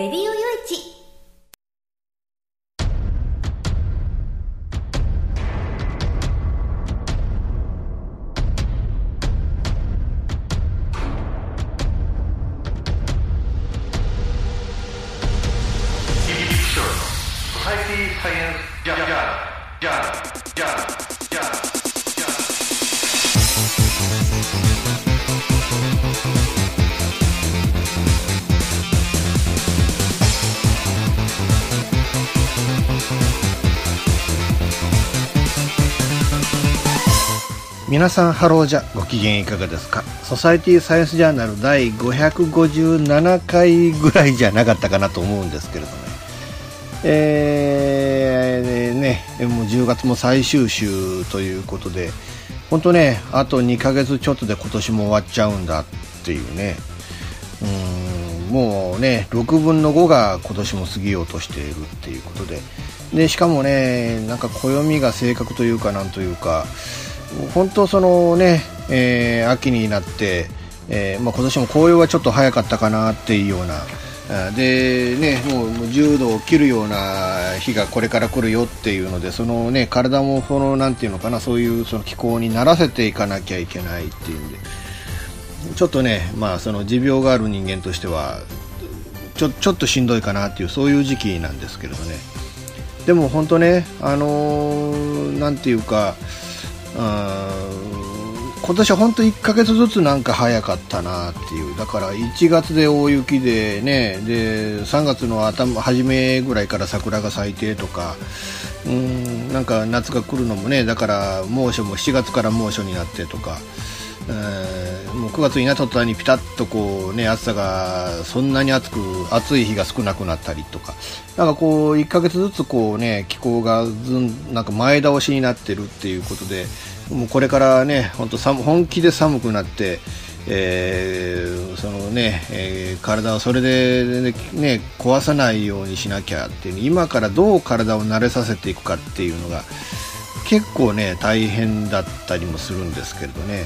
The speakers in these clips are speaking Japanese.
レディオ皆さんハローじゃ。ご機嫌いかがですか？ソサイティサイエンスジャーナル第557回ぐらいじゃなかったかなと思うんですけれどね。えー、ねもう10月も最終週ということで本当ねあと2ヶ月ちょっとで今年も終わっちゃうんだっていうね。うんもうね6分の5が今年も過ぎようとしているっていうことで。でしかもねなんか暦が正確というかなんというか本当そのね、えー、秋になって、えーまあ、今年も紅葉はちょっと早かったかなっていうようなでねもう10度を切るような日がこれから来るよっていうのでそのね体もそのなんていうのかなそういうその気候にならせていかなきゃいけないっていうんで。ちょっとねまあその持病がある人間としてはちょちょっとしんどいかなっていうそういう時期なんですけれどね。でも本当ねあのー、なんていうか今年は本当1ヶ月ずつなんか早かったなっていう。だから1月で大雪でねで3月の頭初めぐらいから桜が咲いてとか。うんなんか夏が来るのもねだから猛暑も7月から猛暑になってとか、え、もう9月になった途端にピタッとこうね暑さがそんなに暑く暑い日が少なくなったりとかなんかこう1ヶ月ずつこうね気候がずんなんか前倒しになってるっていうことでもうこれからね本当本気で寒くなって、えー、そのね、えー、体をそれで、ね、壊さないようにしなきゃっていう今からどう体を慣れさせていくかっていうのが結構ね大変だったりもするんですけれどね。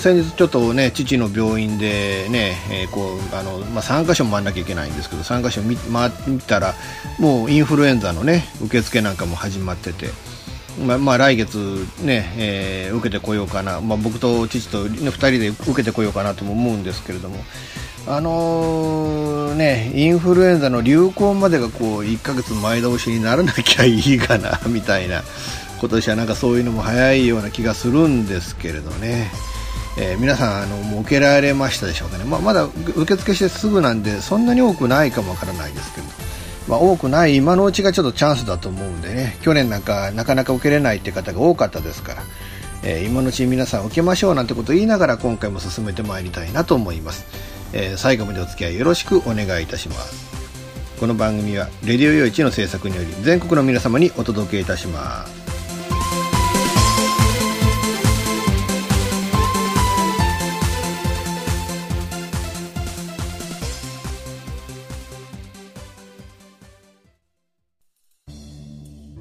先日ちょっとね父の病院でね、えー、こうあのまあ、3箇所回らなきゃいけないん。ですけど3箇所見回ったらもうインフルエンザのね受付なん。かも始まってて。まあ、まあ、来月ね、えー、受けてこようかな、まあ、僕と父と、ね、2人で受けてこようかなとも思うん。ですけれども、あのー、ね、インフルエンザの流行までがこう1ヶ月前倒しにならなきゃいいかなみたいな今年はなんかそういうのも早いような気がするんですけれどね。えー、皆さんあのもう受けられましたでしょうかね、まあ、まだ受付してすぐなんでそんなに多くないかもわからないですけど。まあ、多くない今のうちがちょっとチャンスだと思うんでね。去年なんかなかなか受けれないって方が多かったですから、えー、今のうちに皆さん受けましょうなんてことを言いながら今回も進めてまいりたいなと思います、えー、最後までお付き合いよろしくお願いいたします。この番組は「レディオ用一の制作により全国の皆様にお届けいたします。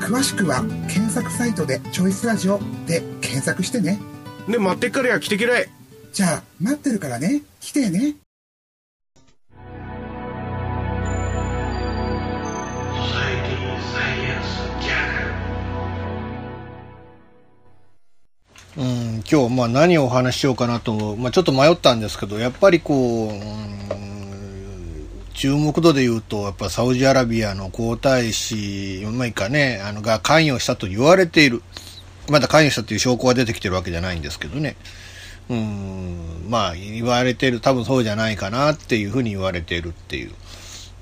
詳しくは検索サイトで「チョイスラジオ」で検索してね。で待ってっからや来てけらいじゃあ待ってるからね。来てね。うん、今日まあ何をお話ししようかなと、まあ、ちょっと迷ったんですけどやっぱりこう、うん、注目度で言うとやっぱサウジアラビアの皇太子まいかねあのが関与したと言われている。まだ関与したという証拠が出てきてるわけじゃないんですけどね。うんまあ言われてる。多分そうじゃないかなっていうふうに言われているっていう、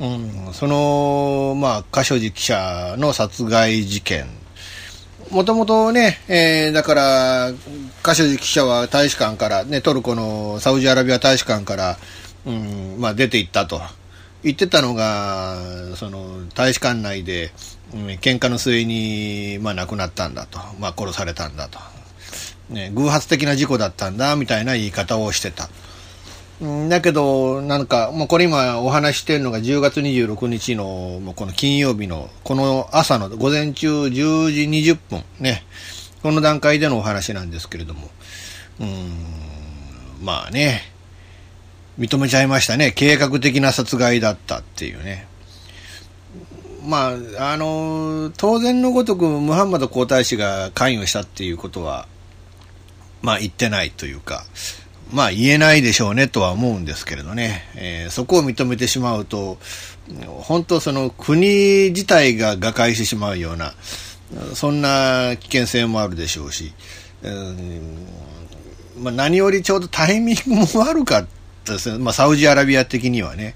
うん、そのまあカショジ記者の殺害事件。もともとね、えー、だから、カショジ記者は大使館から、ね、トルコのサウジアラビア大使館から、うん、まあ出て行ったと。言ってたのが、その、大使館内で、うん、喧嘩の末に、まあ亡くなったんだと。まあ殺されたんだと。ね、偶発的な事故だったんだ、みたいな言い方をしてた。だけど、なんか、もうこれ今お話してるのが10月26日の、もうこの金曜日の、この朝の午前中10時20分ね、この段階でのお話なんですけれども、うん、まあね、認めちゃいましたね。計画的な殺害だったっていうね。まあ、あの、当然のごとくムハンマド皇太子が関与したっていうことは、まあ言ってないというか、まあ言えないでしょうねとは思うんですけれどね、えー、そこを認めてしまうと、本当その国自体が瓦解してしまうような、そんな危険性もあるでしょうし、うんまあ、何よりちょうどタイミングも悪かったですね、まあ、サウジアラビア的にはね。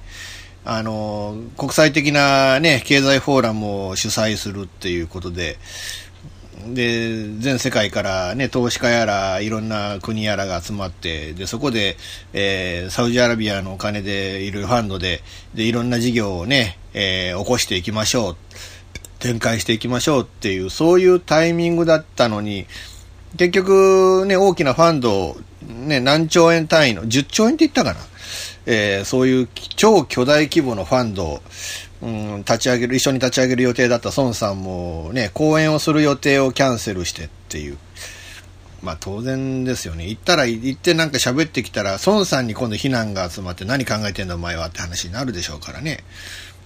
あの、国際的なね、経済フォーラムを主催するっていうことで、で、全世界からね、投資家やら、いろんな国やらが集まって、で、そこで、えー、サウジアラビアのお金で、いるファンドで、で、いろんな事業をね、えー、起こしていきましょう。展開していきましょうっていう、そういうタイミングだったのに、結局ね、大きなファンド、ね、何兆円単位の、10兆円って言ったかな。えー、そういう超巨大規模のファンドを、うん、立ち上げる、一緒に立ち上げる予定だった孫さんもね、講演をする予定をキャンセルしてっていう。まあ当然ですよね。行ったら、行ってなんか喋ってきたら、孫さんに今度非難が集まって何考えてんだお前はって話になるでしょうからね。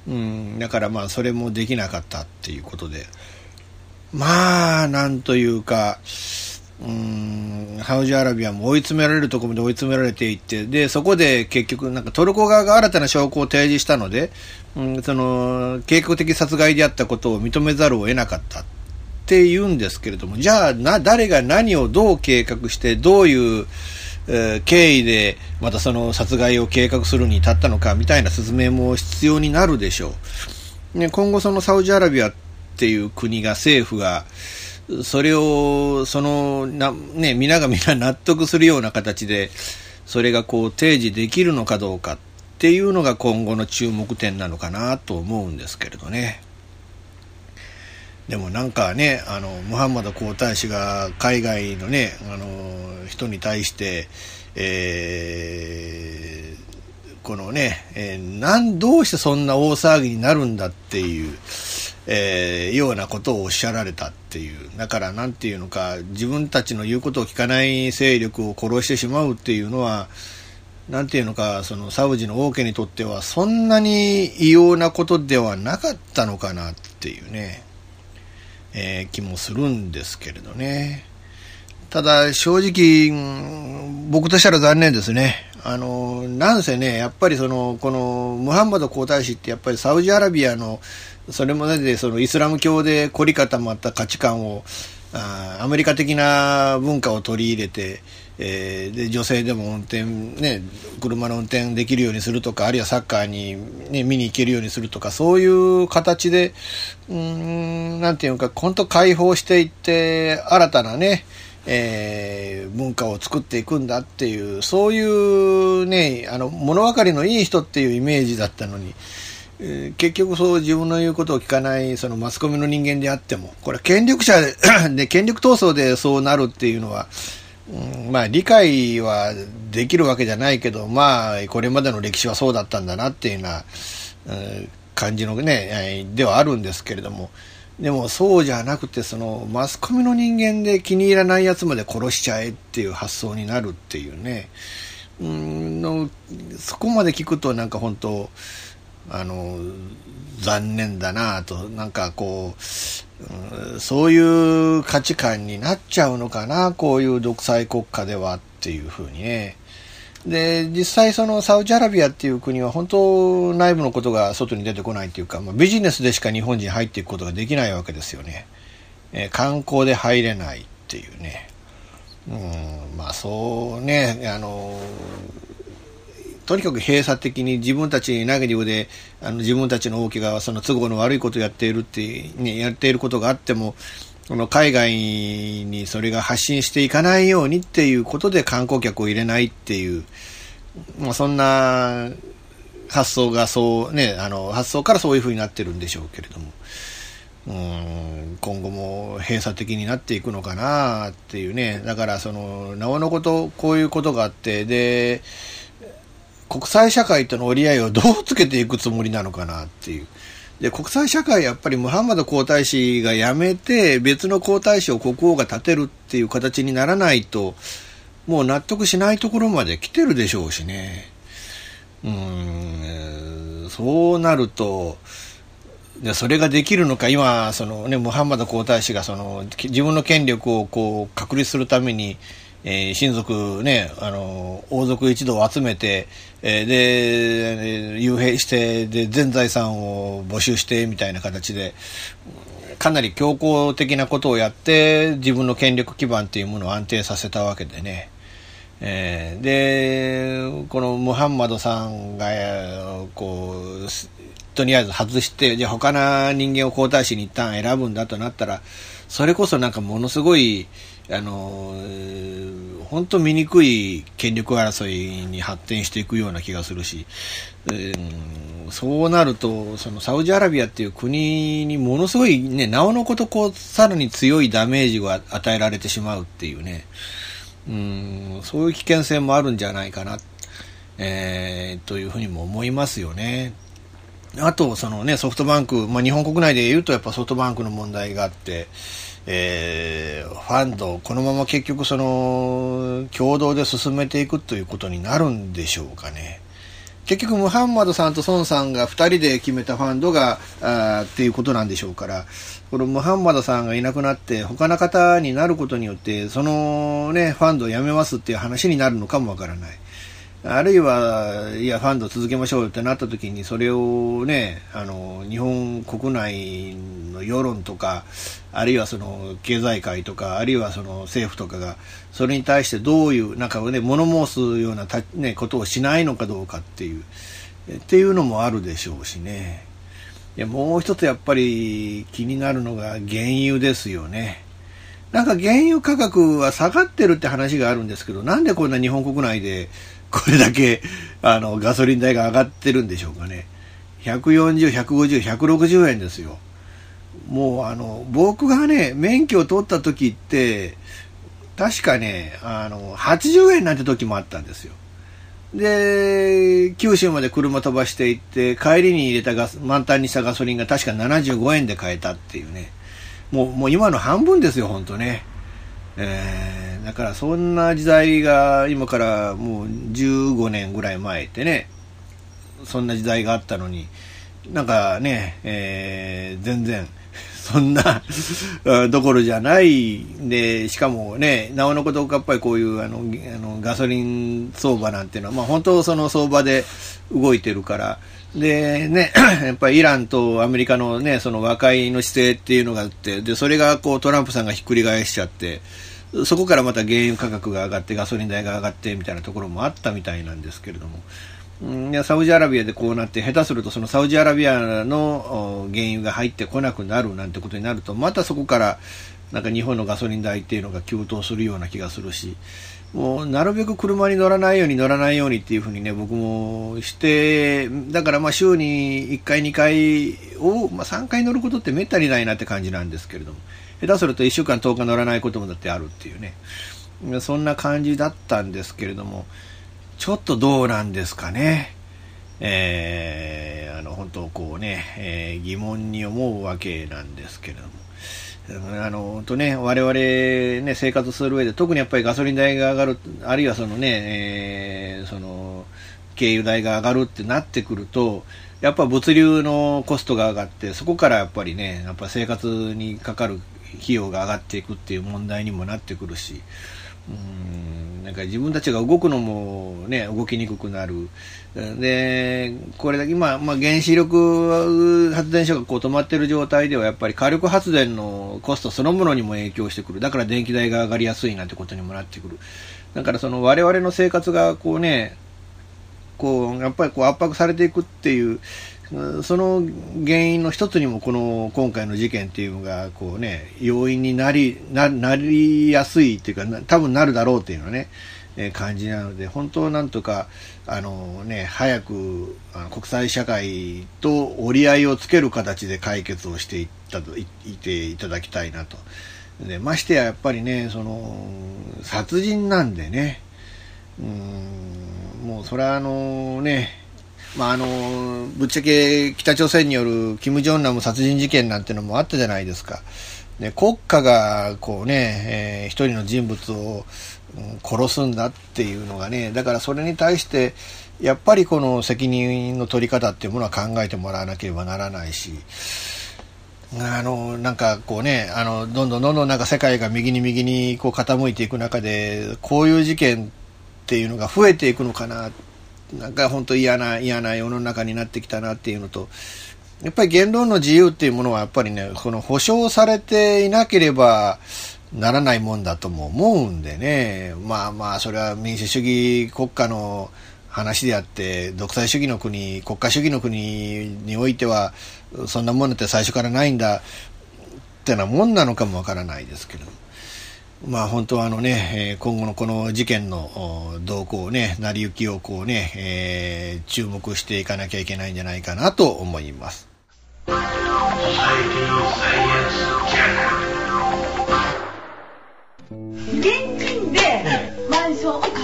うん、だからまあそれもできなかったっていうことで。まあ、なんというか、うん、サウジアラビアも追い詰められるところまで追い詰められていって、で、そこで結局、なんかトルコ側が新たな証拠を提示したので、うん、その、計画的殺害であったことを認めざるを得なかったって言うんですけれども、じゃあ、な、誰が何をどう計画して、どういう、えー経緯でまたその殺害を計画するに至ったのかみたいな説明も必要になるでしょう。ね、今後そのサウジアラビアっていう国が政府がそれをそのな、ね、皆が皆納得するような形でそれがこう提示できるのかどうかっていうのが今後の注目点なのかなと思うんですけれどね。でもなんかね、あの、ムハンマド皇太子が海外のね、あの、人に対して、えーこのね、えーなん、どうしてそんな大騒ぎになるんだっていう、えーようなことをおっしゃられたっていう。だからなんていうのか、自分たちの言うことを聞かない勢力を殺してしまうっていうのは、なんていうのか、そのサウジの王家にとってはそんなに異様なことではなかったのかなっていうね。えー気もするんですけれどね。ただ、正直、僕としたら残念ですね。あの、なんせね、やっぱりその、この、ムハンマド皇太子ってやっぱりサウジアラビアの、それまででそのイスラム教で凝り固まった価値観を、あアメリカ的な文化を取り入れて、えーで女性でも運転、ね、車の運転できるようにするとかあるいはサッカーに、ね、見に行けるようにするとかそういう形でうんなんていうか本当解放していって新たなね、えー文化を作っていくんだっていうそういうねあの物分かりのいい人っていうイメージだったのに。え結局そう自分の言うことを聞かないそのマスコミの人間であってもこれ権力者 で権力闘争でそうなるっていうのはうんまあ、理解はできるわけじゃないけど、まあ、これまでの歴史はそうだったんだなっていうような、うん感じのね、ではあるんですけれども、でもそうじゃなくて、そのマスコミの人間で気に入らないやつまで殺しちゃえっていう発想になるっていうね、うんのそこまで聞くとなんか本当、あの、残念だなと、なんかこう、そういう価値観になっちゃうのかな、こういう独裁国家ではっていうふうにね。で、実際そのサウジアラビアっていう国は本当内部のことが外に出てこないっていうか、まあ、ビジネスでしか日本人入っていくことができないわけですよね。えー、観光で入れないっていうね。うん、まあそうね、あのとにかく閉鎖的に自分たちナゲティブであの自分たちの大きがその都合の悪いことをやっているって、ね、やっていることがあってもこの海外にそれが発信していかないようにっていうことで観光客を入れないっていう、まあ、そんな発想がそうね、あの発想からそういうふうになってるんでしょうけれども、うん今後も閉鎖的になっていくのかなっていうね、だからその、なおのこと、こういうことがあって、で、国際社会との折り合いをどうつけていくつもりなのかなっていう。で、国際社会やっぱりムハンマド皇太子が辞めて、別の皇太子を国王が立てるっていう形にならないと、もう納得しないところまで来てるでしょうしね。うん、そうなると、でそれができるのか、今、そのね、ムハンマド皇太子がその自分の権力をこう確立するために、えー、親族ね、あの、王族一同を集めて、えー、で、幽閉して、で、全財産を募集してみたいな形で、かなり強硬的なことをやって、自分の権力基盤っていうものを安定させたわけでね。えー、で、このムハンマドさんが、こう、とりあえず外して、じゃあ他の人間を皇太子に一旦選ぶんだとなったら、それこそなんかものすごい、あの、本当醜い権力争いに発展していくような気がするし、えー、そうなると、そのサウジアラビアっていう国にものすごいね、なおのことこう、さらに強いダメージが与えられてしまうっていうね、うん、そういう危険性もあるんじゃないかな、えー、というふうにも思いますよね。あと、そのね、ソフトバンク、まあ、日本国内で言うとやっぱソフトバンクの問題があって、えー、ファンド、このまま結局その、共同で進めていくということになるんでしょうかね。結局、ムハンマドさんと孫さんが2人で決めたファンドが、あっていうことなんでしょうから、このムハンマドさんがいなくなって、他の方になることによって、そのね、ファンドをやめますっていう話になるのかもわからない。あるいは、いや、ファンド続けましょうよってなった時に、それをね、あの、日本国内の世論とか、あるいはその経済界とか、あるいはその政府とかが、それに対してどういう、なんかね、物申すようなた、ね、ことをしないのかどうかっていう、っていうのもあるでしょうしね。いや、もう一つやっぱり気になるのが原油ですよね。なんか原油価格は下がってるって話があるんですけど、なんでこんな日本国内でこれだけ、あの、ガソリン代が上がってるんでしょうかね。140、150、160円ですよ。もう、あの、僕がね、免許を取った時って、確かね、あの、80円なんて時もあったんですよ。で、九州まで車飛ばしていって、帰りに入れたガス、満タンにしたガソリンが確か75円で買えたっていうね。もう、もう今の半分ですよ、ほんとね。えー、だからそんな時代が今からもう15年ぐらい前ってね、そんな時代があったのに、なんかね、えー、全然、そんな どころじゃないで、しかもね、なおのことやっぱりこういうあのあのガソリン相場なんていうのは、まあ本当その相場で動いてるから、でね、やっぱりイランとアメリカのね、その和解の姿勢っていうのがあって、で、それがこうトランプさんがひっくり返しちゃって、そこからまた原油価格が上がってガソリン代が上がってみたいなところもあったみたいなんですけれども、うん、サウジアラビアでこうなって、下手するとそのサウジアラビアの原油が入ってこなくなるなんてことになると、またそこからなんか日本のガソリン代っていうのが急騰するような気がするし、もうなるべく車に乗らないように乗らないようにっていうふうにね、僕もして、だからまあ週に1回2回を、まあ3回乗ることってめったにないなって感じなんですけれども、下手すると1週間10日乗らないこともだってあるっていうね。そんな感じだったんですけれども、ちょっとどうなんですかね。えー、あの、本当こうね、えー、疑問に思うわけなんですけれども。あの、とね、我々ね、生活する上で、特にやっぱりガソリン代が上がる、あるいはそのね、えー、その、軽油代が上がるってなってくると、やっぱ物流のコストが上がって、そこからやっぱりね、やっぱ生活にかかる費用が上がっていくっていう問題にもなってくるし、うんなんか自分たちが動くのもね、動きにくくなる。で、これだけ今、まあ、原子力発電所がこう止まっている状態では、やっぱり火力発電のコストそのものにも影響してくる。だから電気代が上がりやすいなんてことにもなってくる。だからその我々の生活がこうね、こう、やっぱりこう圧迫されていくっていう、その原因の一つにもこの今回の事件っていうのがこうね要因になりななりやすいっていうか多分なるだろうっていうのはね、感じなので本当なんとかあのね早く国際社会と折り合いをつける形で解決をしていったといていただきたいなとでましてややっぱりねその殺人なんでねうんもうそれはあのねまあ、あのぶっちゃけ北朝鮮による金正恩ナム殺人事件なんてのもあったじゃないですか。ね、国家がこうね、えー、一人の人物を、殺すんだっていうのがね、だからそれに対して、やっぱりこの責任の取り方っていうものは考えてもらわなければならないし、あの、なんかこうね、あの、どんどんどんどんなんか世界が右に右にこう傾いていく中で、こういう事件っていうのが増えていくのかななんか本当嫌な、嫌な世の中になってきたなっていうのと、やっぱり言論の自由っていうものはやっぱりね、この保障されていなければならないもんだとも思うんでね、まあまあ、それは民主主義国家の話であって、独裁主義の国、国家主義の国においては、そんなものって最初からないんだってなもんなのかもわからないですけど。まあ本当はあのね、今後のこの事件の動向ね、成り行きをこうね、えー、注目していかなきゃいけないんじゃないかなと思います。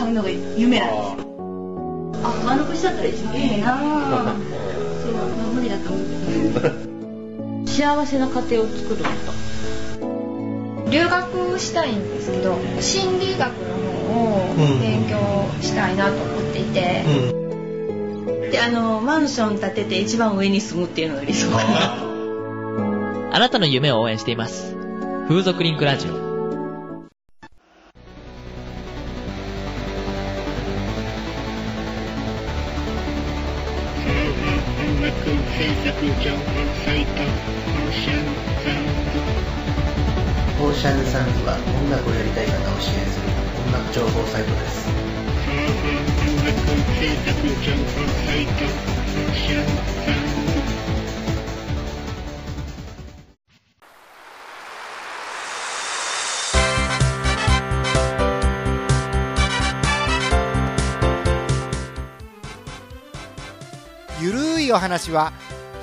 うのが夢なんですよ。あ、間延しちゃったら一番いいな。そう、無理だと思う幸せな家庭を作るのと。留学したいんですけど心理学の方を勉強したいなと思っていて、うん、であのマンション建てて一番上に住むっていうのが理想かな。あなたの夢を応援しています。風俗リンクラジオサイトオーシャンサンドオーシャンサンズは音楽をやりたい方を支援する音楽情報サイトです。音楽制作情報サイトオーシャンサンズゆるいお話は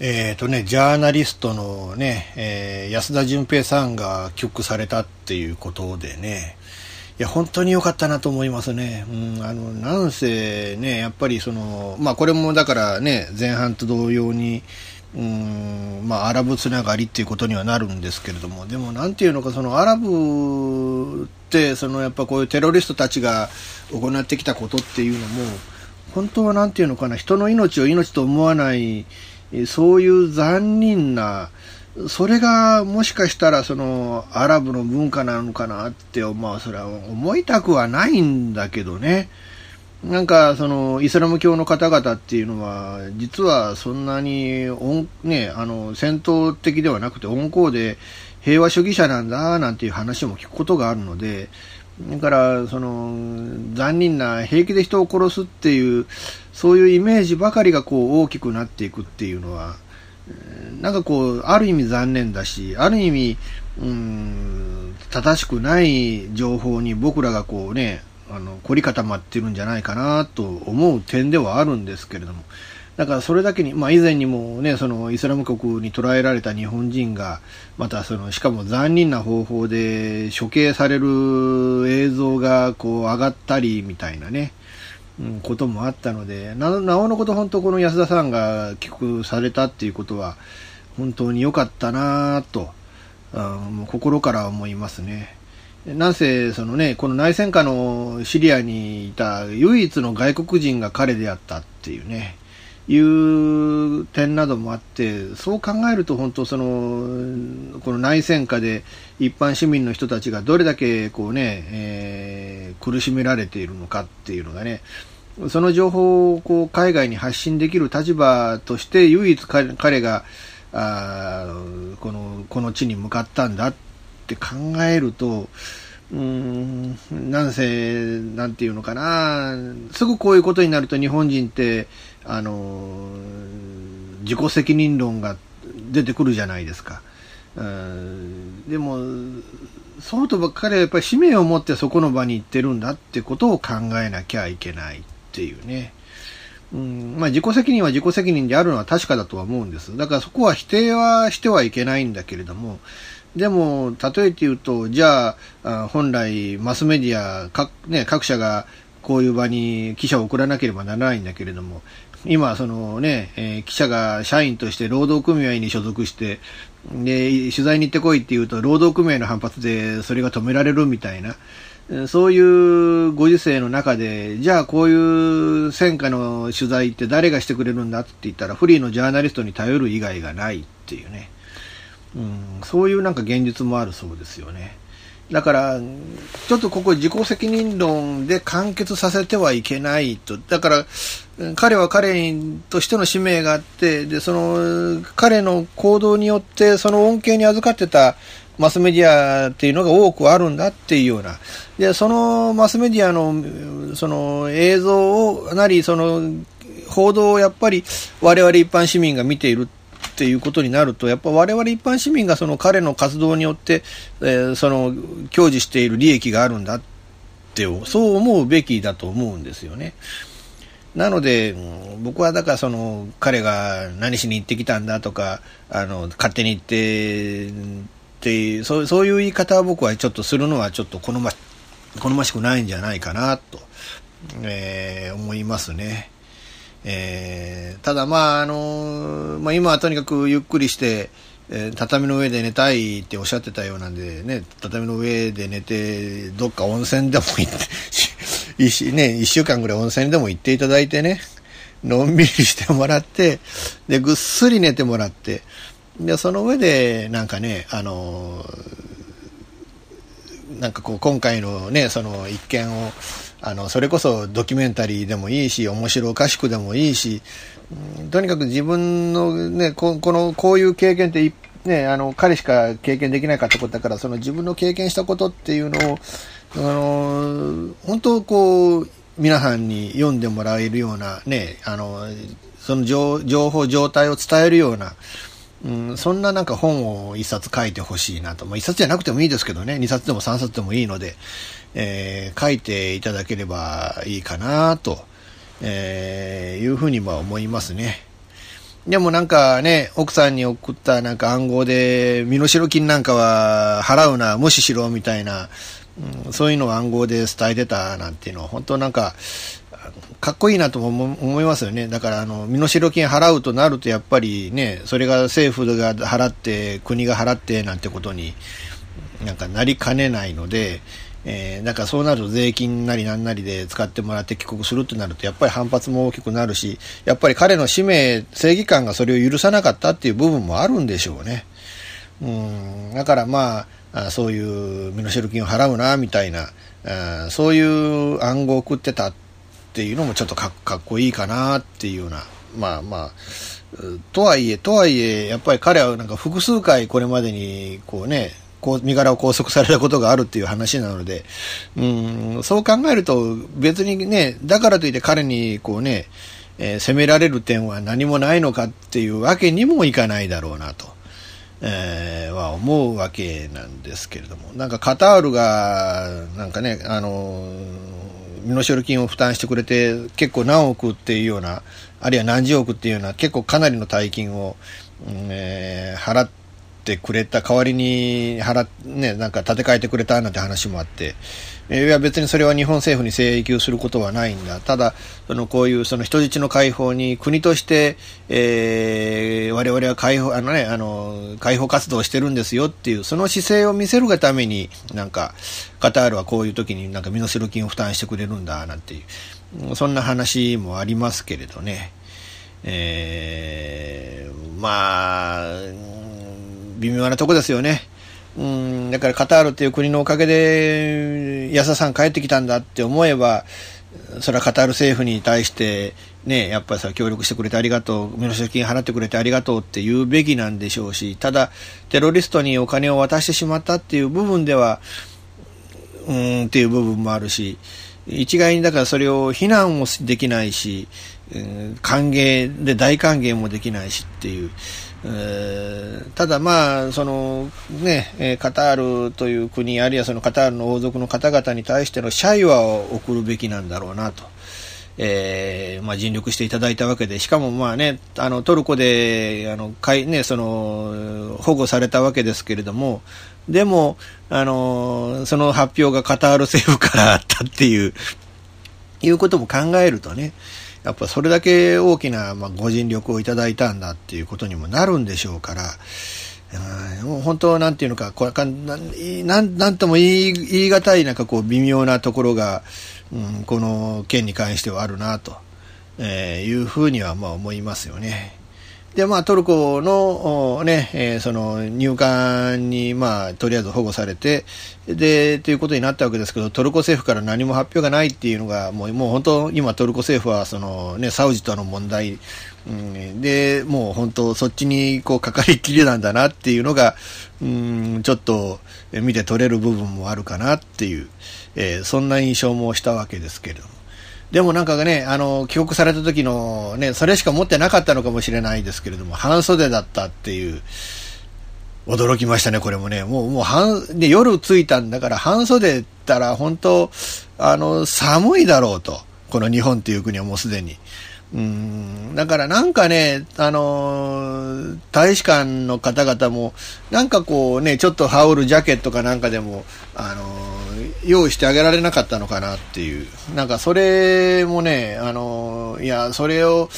えっ、ー、とね、ジャーナリストのね、えー、安田純平さんが帰国されたっていうことでね、いや、本当に良かったなと思いますね。うん、あの、なんせね、やっぱりその、まあこれもだからね、前半と同様に、うん、まあアラブつながりっていうことにはなるんですけれども、でもなんていうのか、そのアラブって、そのやっぱこういうテロリストたちが行ってきたことっていうのも、本当はなんていうのかな、人の命を命と思わない、そういう残忍な、それがもしかしたらそのアラブの文化なのかなって、まあそれは思いたくはないんだけどね。なんかそのイスラム教の方々っていうのは実はそんなにね、あの戦闘的ではなくて温厚で平和主義者なんだなんていう話も聞くことがあるので、だからその残忍な平気で人を殺すっていうそういうイメージばかりがこう大きくなっていくっていうのはなんかこうある意味残念だしある意味うん正しくない情報に僕らがこうねあの凝り固まってるんじゃないかなと思う点ではあるんですけれどもだからそれだけに、まあ、以前にもね、そのイスラム国に捕らえられた日本人が、またその、しかも残忍な方法で処刑される映像がこう上がったりみたいなね、うん、こともあったので、なおのこと本当この安田さんが帰国されたっていうことは、本当に良かったなと、もう心から思いますね。なんせ、そのね、この内戦下のシリアにいた唯一の外国人が彼であったっていうね、いう点などもあって、そう考えると本当その、この内戦下で一般市民の人たちがどれだけこうね、えー、苦しめられているのかっていうのがね、その情報をこう海外に発信できる立場として唯一彼があこのこの地に向かったんだって考えると、うーん、なんせ、なんていうのかな、すぐこういうことになると日本人って、あの、自己責任論が出てくるじゃないですか。でも、そうとばっかりはやっぱり使命を持ってそこの場に行ってるんだってことを考えなきゃいけないっていうね。うんまあ、自己責任は自己責任であるのは確かだとは思うんです。だからそこは否定はしてはいけないんだけれども、でも、例えて言うと、じゃあ、本来、マスメディア、各、ね、各社がこういう場に記者を送らなければならないんだけれども、今、そのね、えー、記者が社員として労働組合に所属して、で、取材に行ってこいって言うと、労働組合の反発でそれが止められるみたいな、そういうご時世の中で、じゃあこういう戦火の取材って誰がしてくれるんだって言ったら、フリーのジャーナリストに頼る以外がないっていうね。うん、そういうなんか現実もあるそうですよね。だから、ちょっとここ自己責任論で完結させてはいけないと。だから、彼は彼としての使命があって、で、その、彼の行動によって、その恩恵に預かってたマスメディアっていうのが多くあるんだっていうような。で、そのマスメディアの、その映像を、なり、その、報道をやっぱり我々一般市民が見ているっていうことになると、やっぱ我々一般市民がその彼の活動によって、えー、その、享受している利益があるんだって、そう思うべきだと思うんですよね。なので、僕はだからその、彼が何しに行ってきたんだとか、あの、勝手に行って、ってそうそういう言い方は僕はちょっとするのはちょっと好ま好ましくないんじゃないかなと、えー、思いますね。えー、ただまああのまあ、今はとにかくゆっくりして、えー、畳の上で寝たいっておっしゃってたようなんでね、畳の上で寝て、どっか温泉でも行って、一ね、週間ぐらい温泉でも行っていただいてね、のんびりしてもらって、で、ぐっすり寝てもらって、で、その上で、なんかね、あのなんかこう、今回のね、その一件を、あの、それこそドキュメンタリーでもいいし、面白おかしくでもいいし、とにかく自分のね、ここの、こういう経験って、ね、あの、彼しか経験できなかったことだから、その自分の経験したことっていうのを、あの、本当こう、皆さんに読んでもらえるような、ね、あの、その情報、状態を伝えるような、うん、そんななんか本を一冊書いてほしいなと。まあ、一冊じゃなくてもいいですけどね、二冊でも三冊でもいいので、えー、書いていただければいいかなと、えー、いうふうには思いますね。でもなんかね、奥さんに送ったなんか暗号で、身代金なんかは払うな、無視しろみたいな、うん、そういうのを暗号で伝えてたなんていうのは、本当なんか、かっこいいなと思いますよね。だから、あの、身代金払うとなると、やっぱりね、それが政府が払って、国が払ってなんてことになんかなりかねないので、えー、だからそうなると税金なりなんなりで使ってもらって帰国するとなると、やっぱり反発も大きくなるし、やっぱり彼の使命、正義感がそれを許さなかったっていう部分もあるんでしょうね。うん、だからまあ、そういう身代金を払うな、みたいな、あそういう暗号を送ってたっていうのもちょっとかっこいいかなっていうような、まあまあ、とはいえ、とはいえ、やっぱり彼はなんか複数回これまでに、こうね、こう身柄を拘束されたことがあるっていう話なので、うん、そう考えると別にね、だからといって彼にこうね、えー、責められる点は何もないのかっていうわけにもいかないだろうなと、えー、は思うわけなんですけれども、なんかカタールが、なんかね、あの身代金を負担してくれて、結構何億っていうような、あるいは何十億っていうような、結構かなりの大金を、えー、払ってくれた代わりに払ね、なんか建て替えてくれたなんて話もあって、えー、いや別にそれは日本政府に請求することはないんだ。ただ、そのこういうその人質の解放に国として、えー、我々は解放、あのね、あの、解放活動をしてるんですよっていう、その姿勢を見せるがために、なんか、カタールはこういう時になんか身代金を負担してくれるんだ、なんていう、そんな話もありますけれどね。えー、まあ、微妙なとこですよね。うん、だからカタールっていう国のおかげで安田さん帰ってきたんだって思えば、それはカタール政府に対して、ね、やっぱりさ、協力してくれてありがとう、身代金払ってくれてありがとうって言うべきなんでしょうし、ただ、テロリストにお金を渡してしまったっていう部分では、うーんっていう部分もあるし、一概にだからそれを非難もできないし、歓迎で大歓迎もできないしっていう、ただまあ、そのね、カタールという国、あるいはそのカタールの王族の方々に対しての謝意は送るべきなんだろうなと。えー、まあ、尽力していただいたわけで、しかもまあね、あのトルコであのかい、ね、その保護されたわけですけれども、でも、あのその発表がカタール政府からあったっていう、いうことも考えるとね、やっぱそれだけ大きな、まあ、ご尽力をいただいたんだっていうことにもなるんでしょうから、もう本当なんていうのか、これかなんなんとも言い言い難いなんかこう微妙なところが、うん、この件に関してはあるなと、えー、いうふうにはまあ思いますよね。で、まあ、トルコの、ね、えー、その入管に、まあ、とりあえず保護されて、で、ということになったわけですけど、トルコ政府から何も発表がないっていうのが、もう、もう本当、今トルコ政府は、その、ね、サウジとの問題、で、もう本当、そっちに、こう、かかりきりなんだなっていうのが、うん、ちょっと、見て取れる部分もあるかなっていう、えー、そんな印象もしたわけですけれども。でもなんかね、あの、帰国された時のね、それしか持ってなかったのかもしれないですけれども、半袖だったっていう、驚きましたね、これもね。もう、もう半、で、夜着いたんだから、半袖ったら、本当あの、寒いだろうと。この日本っていう国はもうすでに。うん、だからなんかね、あの、大使館の方々も、なんかこうね、ちょっと羽織るジャケットかなんかでも、あの、用意してあげられなかったのかなっていう。なんかそれもね、あの、いや、それを、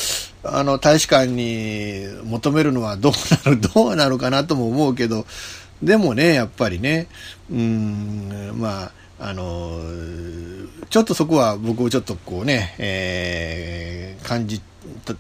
あの、大使館に求めるのはどうなる、どうなるかなとも思うけど、でもね、やっぱりね、うん、まあ、あのちょっとそこは僕をちょっとこうね、えー、感じ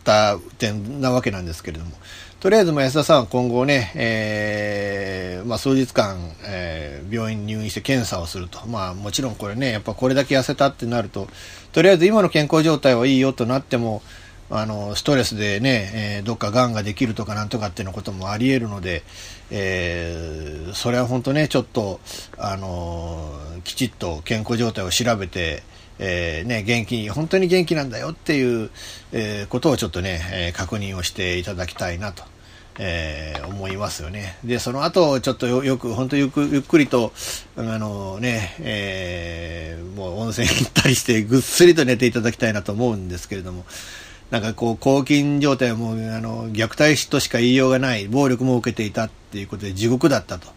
た点なわけなんですけれども、とりあえず安田さん今後ね、えー、まあ、数日間、えー、病院に入院して検査をすると。まあもちろんこれね、やっぱこれだけ痩せたってなると、とりあえず今の健康状態はいいよとなっても、あの、ストレスでね、えー、どっか癌ができるとかなんとかっていうのこともあり得るので、えー、それは本当ね、ちょっと、あのきちっと健康状態を調べて、えー、ね、元気に、本当に元気なんだよっていう、えー、ことをちょっとね、えー、確認をしていただきたいなと。えー、思いますよね。で、その後、ちょっとよく、本当ゆく、ゆっくりと、あのね、えー、もう温泉行ったりして、ぐっすりと寝ていただきたいなと思うんですけれども、なんかこう、抗菌状態はもう、あの、虐待としか言いようがない、暴力も受けていたっていうことで地獄だったと。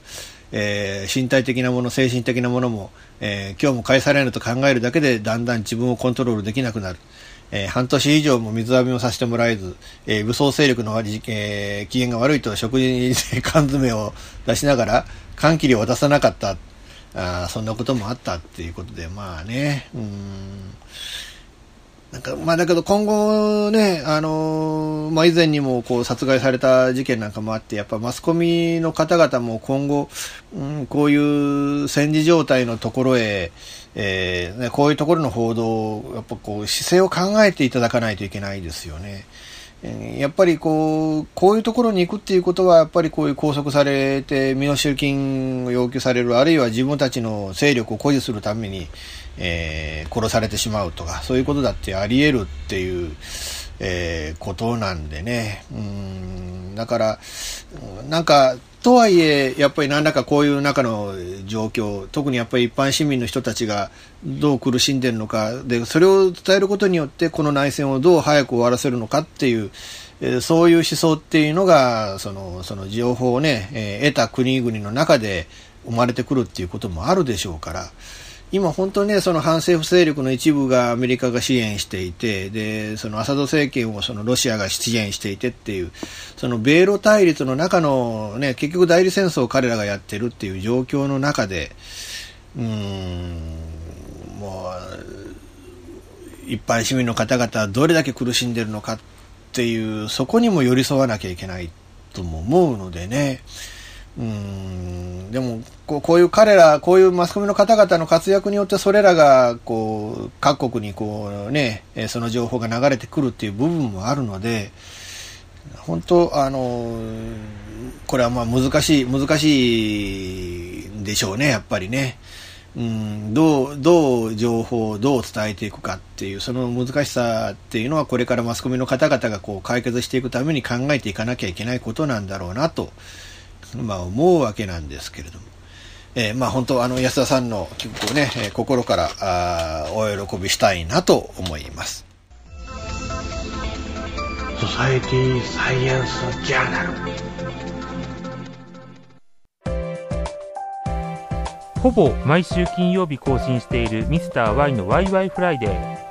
えー、身体的なもの、精神的なものも、えー、今日も返されると考えるだけでだんだん自分をコントロールできなくなる。えー、半年以上も水浴びをさせてもらえず、えー、武装勢力の、えー、機嫌が悪いと食事に缶詰を出しながら、缶切りを渡さなかった。あそんなこともあったっていうことで、まあね、うん。なんか、まあだけど今後ね、あのー、まあ以前にもこう殺害された事件なんかもあって、やっぱマスコミの方々も今後、うん、こういう戦時状態のところへ、えー、ね、こういうところの報道、やっぱこう姿勢を考えていただかないといけないですよね。やっぱりこう、こういうところに行くっていうことは、やっぱりこういう拘束されて、身代金を要求される、あるいは自分たちの勢力を誇示するために、えー、殺されてしまうとか、そういうことだってあり得るっていう、えー、ことなんでね。うん、だから、なんか、とはいえ、やっぱり何らかこういう中の状況、特にやっぱり一般市民の人たちがどう苦しんでるのか、で、それを伝えることによって、この内戦をどう早く終わらせるのかっていう、えそういう思想っていうのが、その、その情報をね、えー、得た国々の中で生まれてくるっていうこともあるでしょうから、今本当にね、その反政府勢力の一部がアメリカが支援していて、で、そのアサド政権をそのロシアが支援していてっていう、その米ロ対立の中のね、結局代理戦争を彼らがやってるっていう状況の中で、うーん、もう、一般市民の方々はどれだけ苦しんでるのかっていう、そこにも寄り添わなきゃいけないとも思うのでね、うん。でもこうこういう彼ら、こういうマスコミの方々の活躍によってそれらがこう各国にこう、ね、その情報が流れてくるっていう部分もあるので本当あのこれはまあ難しい難しいんでしょうねやっぱりね。うん、どう、どう情報をどう伝えていくかっていう、その難しさっていうのはこれからマスコミの方々がこう解決していくために考えていかなきゃいけないことなんだろうなと。まあ、思うわけなんですけれども、えー、まあ本当あの安田さんの曲をね、えー、心からあお喜びしたいなと思います。ソサエティサイエンスジャーナルほぼ毎週金曜日更新しているミスター y のワイワイフライデー。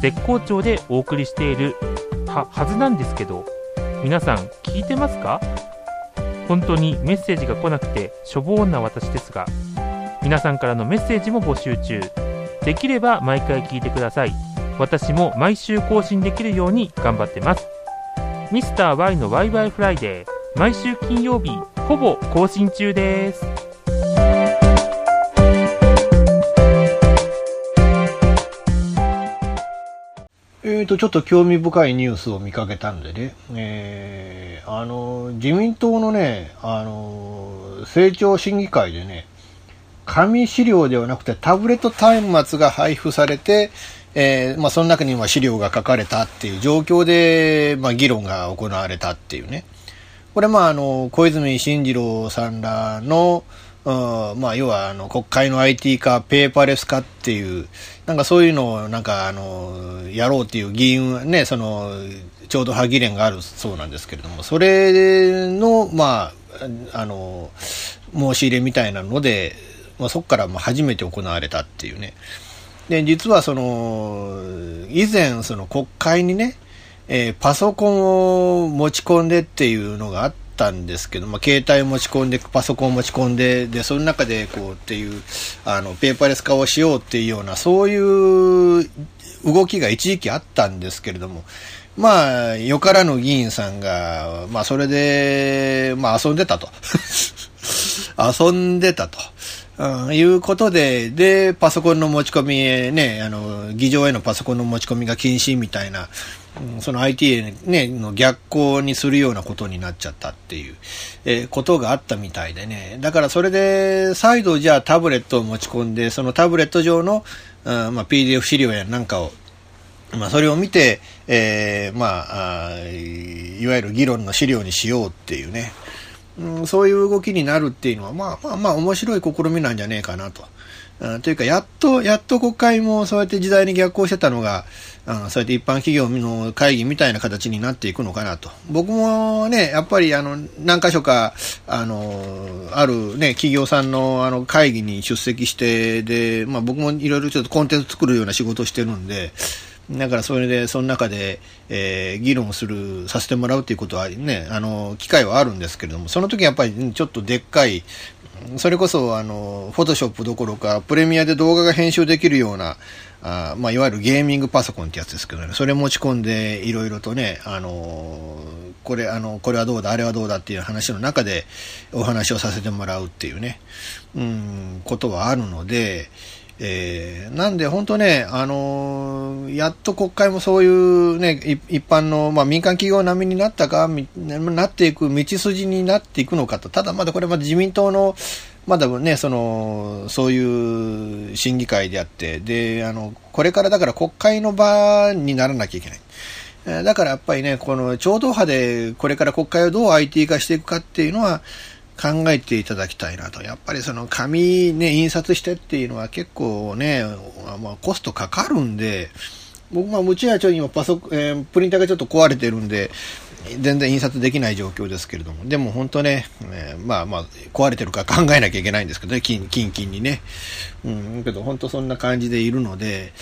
絶好調でお送りしているははずなんですけど皆さん聞いてますか？本当にメッセージが来なくてしょぼーんな私ですが皆さんからのメッセージも募集中。できれば毎回聞いてください。私も毎週更新できるように頑張ってます。ミスター Y の YY フライデー。毎週金曜日ほぼ更新中です。えーと、ちょっと興味深いニュースを見かけたんでね、えー、あの、自民党のね、あの、政調審議会でね、紙資料ではなくてタブレット端末が配布されて、えー、まあ、その中には資料が書かれたっていう状況で、まあ、議論が行われたっていうね。これ、まあ、あの、小泉進次郎さんらの、うん、まあ、要は、あの、国会の IT 化、ペーパーレス化っていう、なんかそういうのを、なんか、あの、やろうっていう議員はね、その、ちょうど歯切れがあるそうなんですけれども、それの、まあ、あの、申し入れみたいなので、まあ、そこから初めて行われたっていうね。で、実はその、以前、その国会にね、えー、パソコンを持ち込んでっていうのがあっったんですけど、まあ、携帯持ち込んで、パソコン持ち込んで、で、その中で、こうっていう、あの、ペーパーレス化をしようっていうような、そういう動きが一時期あったんですけれども、まあ、よからぬ議員さんが、まあ、それで、まあ、遊んでたと。遊んでたと。うん、いうことで、で、パソコンの持ち込みね、あの、議場へのパソコンの持ち込みが禁止みたいな、その IT ね、の逆行にするようなことになっちゃったっていう、え、ことがあったみたいでね。だからそれで、再度じゃあタブレットを持ち込んで、そのタブレット上の、うんまあ、PDF 資料やなんかを、まあ、それを見て、えー、まああ、いわゆる議論の資料にしようっていうね、うん、そういう動きになるっていうのは、まあまあまあ面白い試みなんじゃねえかなと。うん、というか、やっと、やっと国会もそうやって時代に逆行してたのが、あ、そうやって一般企業の会議みたいな形になっていくのかなと。僕もね、やっぱりあの、何箇所か、あの、あるね、企業さんのあの会議に出席して、で、まあ僕もいろいろちょっとコンテンツ作るような仕事をしてるんで、だからそれで、その中で、えー、議論する、させてもらうということはね、あの、機会はあるんですけれども、その時やっぱりちょっとでっかい、それこそ、あの、フォトショップどころか、プレミアで動画が編集できるような、あまあ、いわゆるゲーミングパソコンってやつですけどね、それ持ち込んでいろいろとね、あのこれ、あの、これはどうだ、あれはどうだっていう話の中でお話をさせてもらうっていうね、うん、ことはあるので、えー、なんで本当ね、あのー、やっと国会もそういうね、一般の、まあ、民間企業並みになったか、なっていく道筋になっていくのかと。ただまだこれは自民党の、まだね、その、そういう審議会であって、で、あの、これからだから国会の場にならなきゃいけない。だからやっぱりね、この超党派でこれから国会をどう IT 化していくかっていうのは考えていただきたいなと。やっぱりその紙ね、印刷してっていうのは結構ね、まあ、コストかかるんで、僕、まあ、うちはちょっと今パソ、えー、プリンターがちょっと壊れてるんで、全然印刷できない状況ですけれども、でも本当ね、えー、まあまあ、壊れてるか考えなきゃいけないんですけどね、キンキンキンにね。うん、けど本当そんな感じでいるので、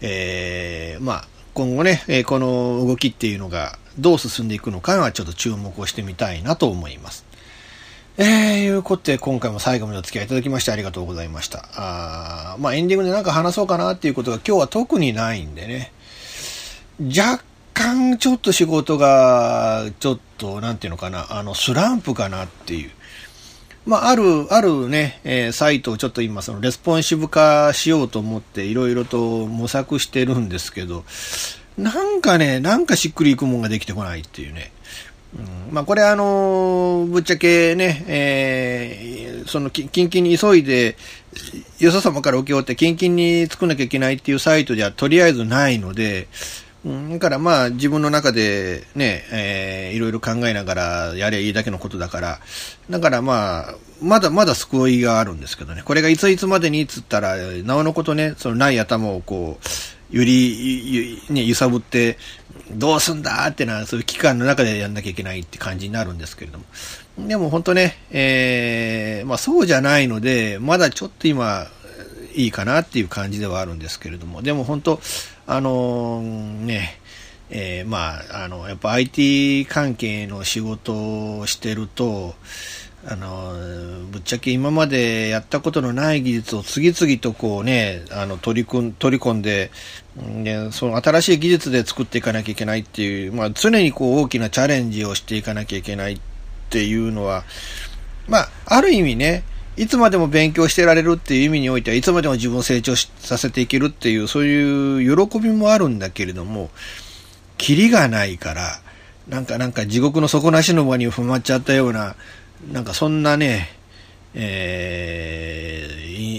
えー、まあ、今後ね、えこの動きっていうのがどう進んでいくのかはちょっと注目をしてみたいなと思います。えー、いうことで今回も最後までお付き合いいただきましてありがとうございました。あまあエンディングでなんか話そうかなっていうことが今日は特にないんでね、若干ちょっと仕事がちょっとなんていうのかな、あのスランプかなっていう。まあ、ある、あるね、えー、サイトをちょっと今、そのレスポンシブ化しようと思っていろいろと模索してるんですけど、なんかね、なんかしっくりいくもんができてこないっていうね。うん、まあ、これあの、ぶっちゃけね、えー、その、キンキンに急いで、よそ様から受け負って、キンキンに作んなきゃいけないっていうサイトじゃとりあえずないので、うん、だからまあ自分の中でね、えー、いろいろ考えながらやればいいだけのことだから、だからまあ、まだまだ救いがあるんですけどね、これがいついつまでにっつったら、なおのことね、そのない頭をこう、ゆり、ね、揺さぶって、どうすんだってな、そういう期間の中でやんなきゃいけないって感じになるんですけれども。でも本当ね、えー、まあそうじゃないので、まだちょっと今、いいかなっていう感じではあるんですけれども、でも本当、あのー、ね、えー、まあ、あの、やっぱ IT 関係の仕事をしてると、あの、ぶっちゃけ今までやったことのない技術を次々とこうね、あの、取り組ん、取り込んで、で、その新しい技術で作っていかなきゃいけないっていう、まあ、常にこう大きなチャレンジをしていかなきゃいけないっていうのは、まあ、ある意味ね、いつまでも勉強してられるっていう意味においては、いつまでも自分を成長させていけるっていう、そういう喜びもあるんだけれども、キリがないから、なんかなんか地獄の底なしの場に踏まっちゃったような、なんかそんなね、え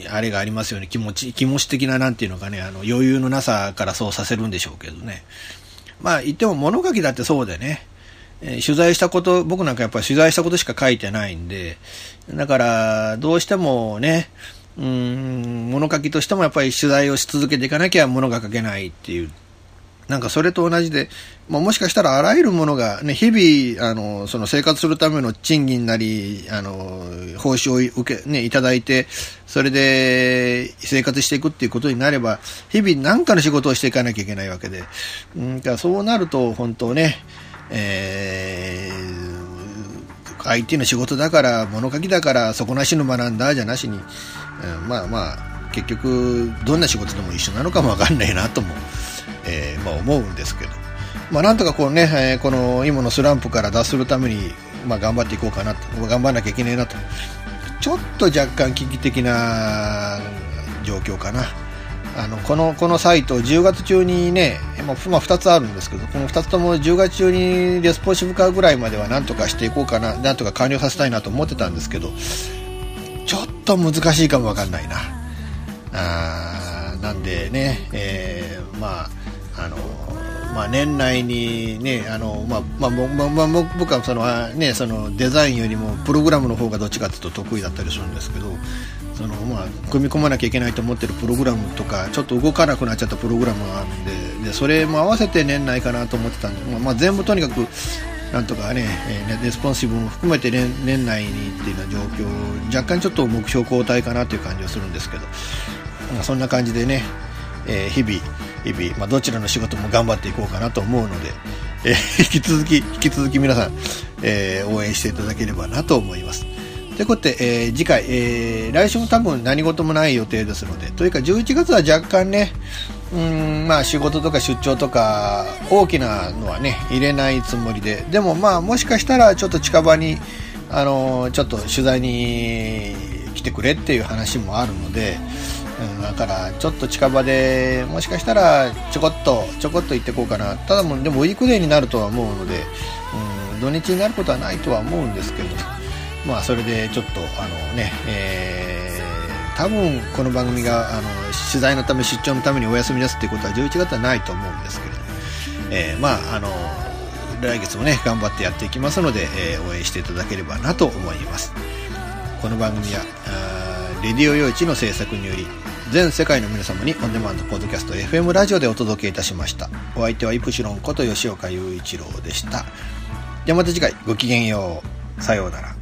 ー、あれがありますよね。気持ち、気持ち的ななんていうのかね、あの余裕のなさからそうさせるんでしょうけどね。まあ言っても物書きだってそうでね、えー、取材したこと、僕なんかやっぱり取材したことしか書いてないんで、だからどうしてもね、うん、物書きとしてもやっぱり取材をし続けていかなきゃ物が書けないっていうなんかそれと同じで、まあ、もしかしたらあらゆるものが、ね、日々、あの、その生活するための賃金なり、あの、報酬を受け、ね、いただいて、それで生活していくっていうことになれば、日々何かの仕事をしていかなきゃいけないわけで、うん、だそうなると、本当ね、えー、IT の仕事だから、物書きだから、底なしの学んだじゃなしに、うん、まあまあ、結局、どんな仕事でも一緒なのかもわかんないなと思う。えー、まあ、思うんですけど、まあ、なんとかこうね、えー、この今のスランプから脱するために、まあ、頑張っていこうかなと、頑張らなきゃいけないなと、ちょっと若干危機的な状況かな。あのこのこのサイト、10月中にね、まあ、2つあるんですけど、この2つとも10月中にレスポンシブ化ぐらいまではなんとかしていこうかな、なんとか完了させたいなと思ってたんですけど、ちょっと難しいかもわかんないな。あーなんでね、えー、まあ、あのまあ、年内にね、あのまあまあまあ、僕はその、ね、そのデザインよりもプログラムの方がどっちかというと得意だったりするんですけど、そのまあ、組み込まなきゃいけないと思ってるプログラムとか、ちょっと動かなくなっちゃったプログラムがあるんで、でそれも合わせて年内かなと思ってたんで、まあ、まあ、全部とにかく、なんとかね、えレスポンシブも含めて年年内にっていうような状況、若干ちょっと目標後退かなという感じはするんですけど、まあ、そんな感じでね、えー、日々、日々、まあ、どちらの仕事も頑張っていこうかなと思うので、えー、引き続き、引き続き皆さん、えー、応援していただければなと思います。ということで、えー、次回、えー、来週も多分何事もない予定ですので、というか11月は若干ね、うんまあ仕事とか出張とか大きなのはね入れないつもりででもまあもしかしたらちょっと近場にあのちょっと取材に来てくれっていう話もあるので、うん、だからちょっと近場でもしかしたらちょこっとちょこっと行ってこうかな。ただもうでもウィークデーになるとは思うので、うん、土日になることはないとは思うんですけど まあそれでちょっとあのね、えー、多分この番組があの取材のため出張のためにお休みですっていうことは11月はないと思うんですけれど、えー、まああの来月もね頑張ってやっていきますので、えー、応援していただければなと思います。この番組はレディオ用一の制作により全世界の皆様にオンデマンドポッドキャスト FM ラジオでお届けいたしました。お相手はイプシロンこと吉岡雄一郎でした。ではまた次回ごきげんよう。さようなら。